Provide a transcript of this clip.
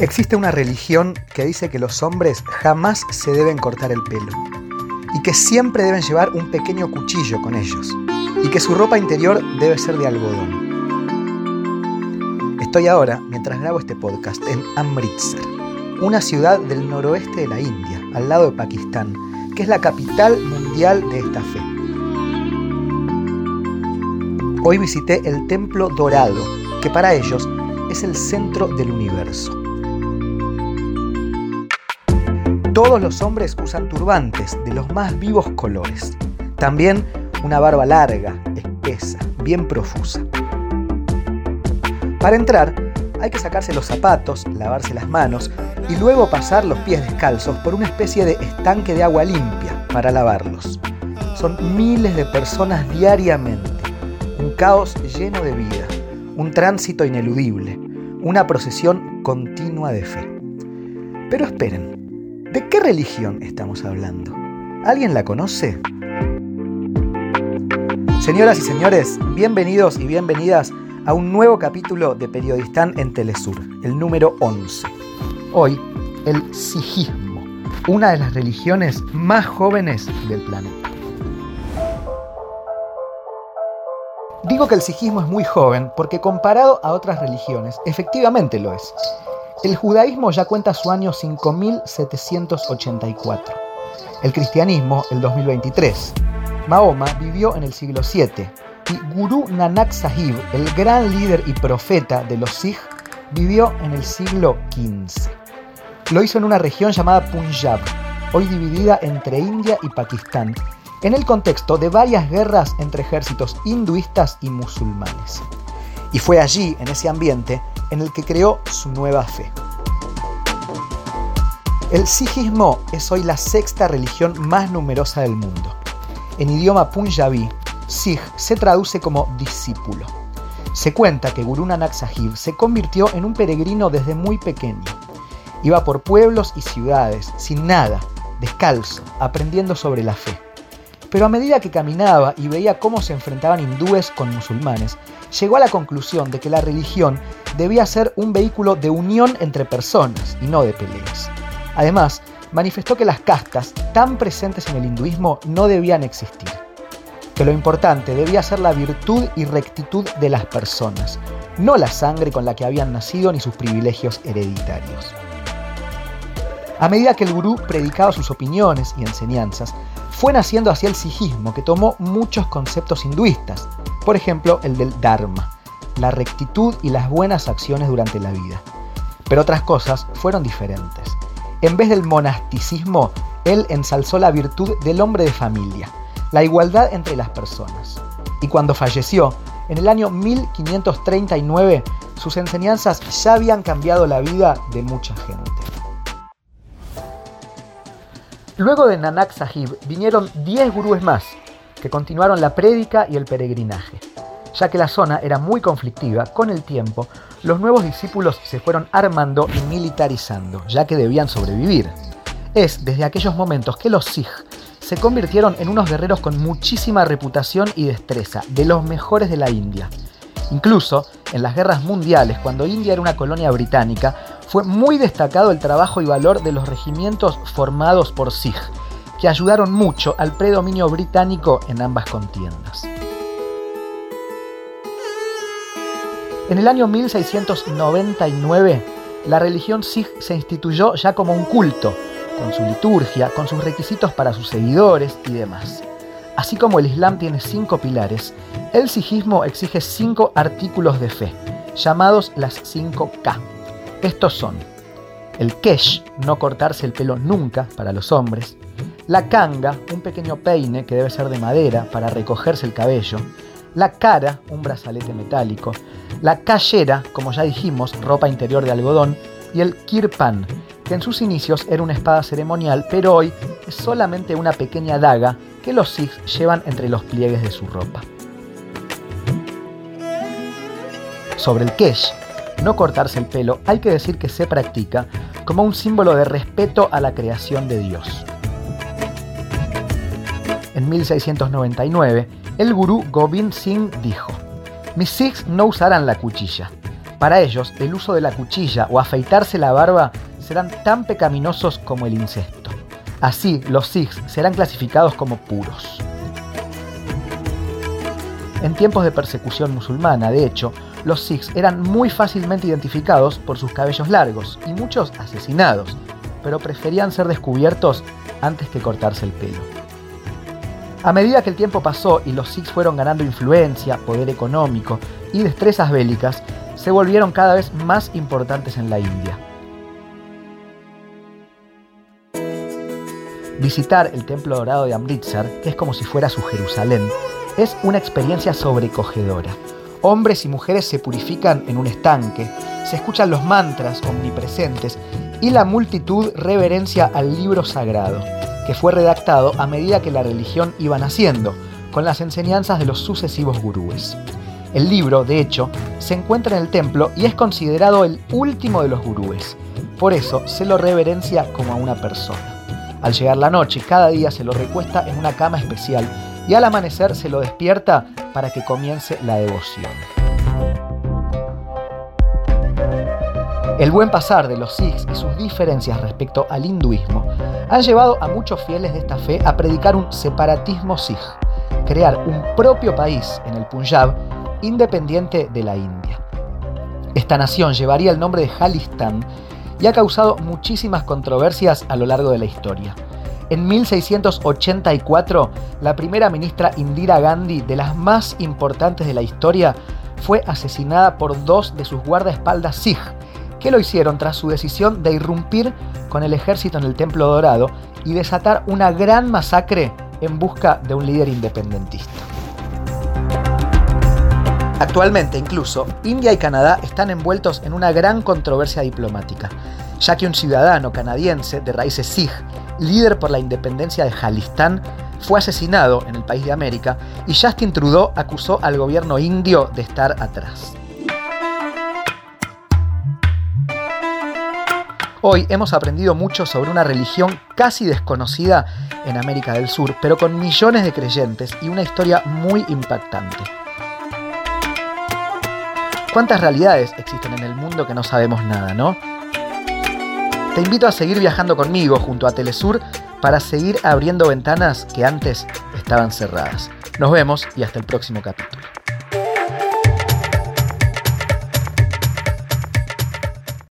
Existe una religión que dice que los hombres jamás se deben cortar el pelo y que siempre deben llevar un pequeño cuchillo con ellos y que su ropa interior debe ser de algodón. Estoy ahora, mientras grabo este podcast, en Amritsar, una ciudad del noroeste de la India, al lado de Pakistán, que es la capital mundial de esta fe. Hoy visité el Templo Dorado, que para ellos es el centro del universo. Todos los hombres usan turbantes de los más vivos colores. También una barba larga, espesa, bien profusa. Para entrar, hay que sacarse los zapatos, lavarse las manos y luego pasar los pies descalzos por una especie de estanque de agua limpia para lavarlos. Son miles de personas diariamente, un caos lleno de vida, un tránsito ineludible, una procesión continua de fe. Pero esperen, ¿De qué religión estamos hablando? ¿Alguien la conoce? Señoras y señores, bienvenidos y bienvenidas a un nuevo capítulo de Periodistán en Telesur, el número 11. Hoy, el sijismo, una de las religiones más jóvenes del planeta. Digo que el sijismo es muy joven porque comparado a otras religiones, efectivamente lo es. El judaísmo ya cuenta su año 5784. El cristianismo, el 2023. Mahoma vivió en el siglo VII y Guru Nanak Sahib, el gran líder y profeta de los Sikh, vivió en el siglo XV. Lo hizo en una región llamada Punjab, hoy dividida entre India y Pakistán, en el contexto de varias guerras entre ejércitos hinduistas y musulmanes. Y fue allí, en ese ambiente, en el que creó su nueva fe. El sijismo es hoy la sexta religión más numerosa del mundo. En idioma punjabi, Sikh se traduce como discípulo. Se cuenta que Guru Nanak Sahib se convirtió en un peregrino desde muy pequeño. Iba por pueblos y ciudades, sin nada, descalzo, aprendiendo sobre la fe. Pero a medida que caminaba y veía cómo se enfrentaban hindúes con musulmanes, llegó a la conclusión de que la religión debía ser un vehículo de unión entre personas y no de peleas. Además, manifestó que las castas tan presentes en el hinduismo no debían existir, que lo importante debía ser la virtud y rectitud de las personas, no la sangre con la que habían nacido ni sus privilegios hereditarios. A medida que el gurú predicaba sus opiniones y enseñanzas, fue naciendo hacia el sijismo que tomó muchos conceptos hinduistas, por ejemplo el del Dharma, la rectitud y las buenas acciones durante la vida. Pero otras cosas fueron diferentes. En vez del monasticismo, él ensalzó la virtud del hombre de familia, la igualdad entre las personas. Y cuando falleció, en el año 1539, sus enseñanzas ya habían cambiado la vida de mucha gente. Luego de Nanak Sahib vinieron 10 gurúes más, que continuaron la prédica y el peregrinaje. Ya que la zona era muy conflictiva, con el tiempo, los nuevos discípulos se fueron armando y militarizando, ya que debían sobrevivir. Es desde aquellos momentos que los Sikh se convirtieron en unos guerreros con muchísima reputación y destreza, de los mejores de la India. Incluso en las guerras mundiales, cuando India era una colonia británica, fue muy destacado el trabajo y valor de los regimientos formados por Sikh, que ayudaron mucho al predominio británico en ambas contiendas. En el año 1699, la religión Sikh se instituyó ya como un culto, con su liturgia, con sus requisitos para sus seguidores y demás. Así como el Islam tiene cinco pilares, el Sijismo exige cinco artículos de fe, llamados las cinco K. Estos son el kesh, no cortarse el pelo nunca para los hombres, la kanga, un pequeño peine que debe ser de madera para recogerse el cabello, la cara, un brazalete metálico, la cayera, como ya dijimos, ropa interior de algodón, y el kirpan, que en sus inicios era una espada ceremonial, pero hoy es solamente una pequeña daga que los sikhs llevan entre los pliegues de su ropa. Sobre el kesh, no cortarse el pelo, hay que decir que se practica como un símbolo de respeto a la creación de Dios. En 1699, el gurú Gobind Singh dijo, mis Sikhs no usarán la cuchilla, Para ellos, el uso de la cuchilla o afeitarse la barba serán tan pecaminosos como el incesto. Así, los Sikhs serán clasificados como puros. En tiempos de persecución musulmana, de hecho, los Sikhs eran muy fácilmente identificados por sus cabellos largos y muchos asesinados, pero preferían ser descubiertos antes que cortarse el pelo. A medida que el tiempo pasó y los Sikhs fueron ganando influencia, poder económico y destrezas bélicas, se volvieron cada vez más importantes en la India. Visitar el Templo Dorado de Amritsar, que es como si fuera su Jerusalén, es una experiencia sobrecogedora. Hombres y mujeres se purifican en un estanque, se escuchan los mantras omnipresentes y la multitud reverencia al libro sagrado, que fue redactado a medida que la religión iba naciendo, con las enseñanzas de los sucesivos gurúes. El libro, de hecho, se encuentra en el templo y es considerado el último de los gurúes. Por eso se lo reverencia como a una persona. Al llegar la noche, cada día se lo recuesta en una cama especial y al amanecer se lo despierta para que comience la devoción. El buen pasar de los Sikhs y sus diferencias respecto al hinduismo han llevado a muchos fieles de esta fe a predicar un separatismo Sikh, crear un propio país en el Punjab independiente de la India. Esta nación llevaría el nombre de Jalistan y ha causado muchísimas controversias a lo largo de la historia. En 1684, la primera ministra Indira Gandhi, de las más importantes de la historia, fue asesinada por dos de sus guardaespaldas Sikh, que lo hicieron tras su decisión de irrumpir con el ejército en el Templo Dorado y desatar una gran masacre en busca de un líder independentista. Actualmente incluso, India y Canadá están envueltos en una gran controversia diplomática, ya que un ciudadano canadiense de raíces Sikh líder por la independencia de Jalistán, fue asesinado en el país de América y Justin Trudeau acusó al gobierno indio de estar atrás. Hoy hemos aprendido mucho sobre una religión casi desconocida en América del Sur, pero con millones de creyentes y una historia muy impactante. ¿Cuántas realidades existen en el mundo que no sabemos nada, no? Te invito a seguir viajando conmigo junto a Telesur para seguir abriendo ventanas que antes estaban cerradas. Nos vemos y hasta el próximo capítulo.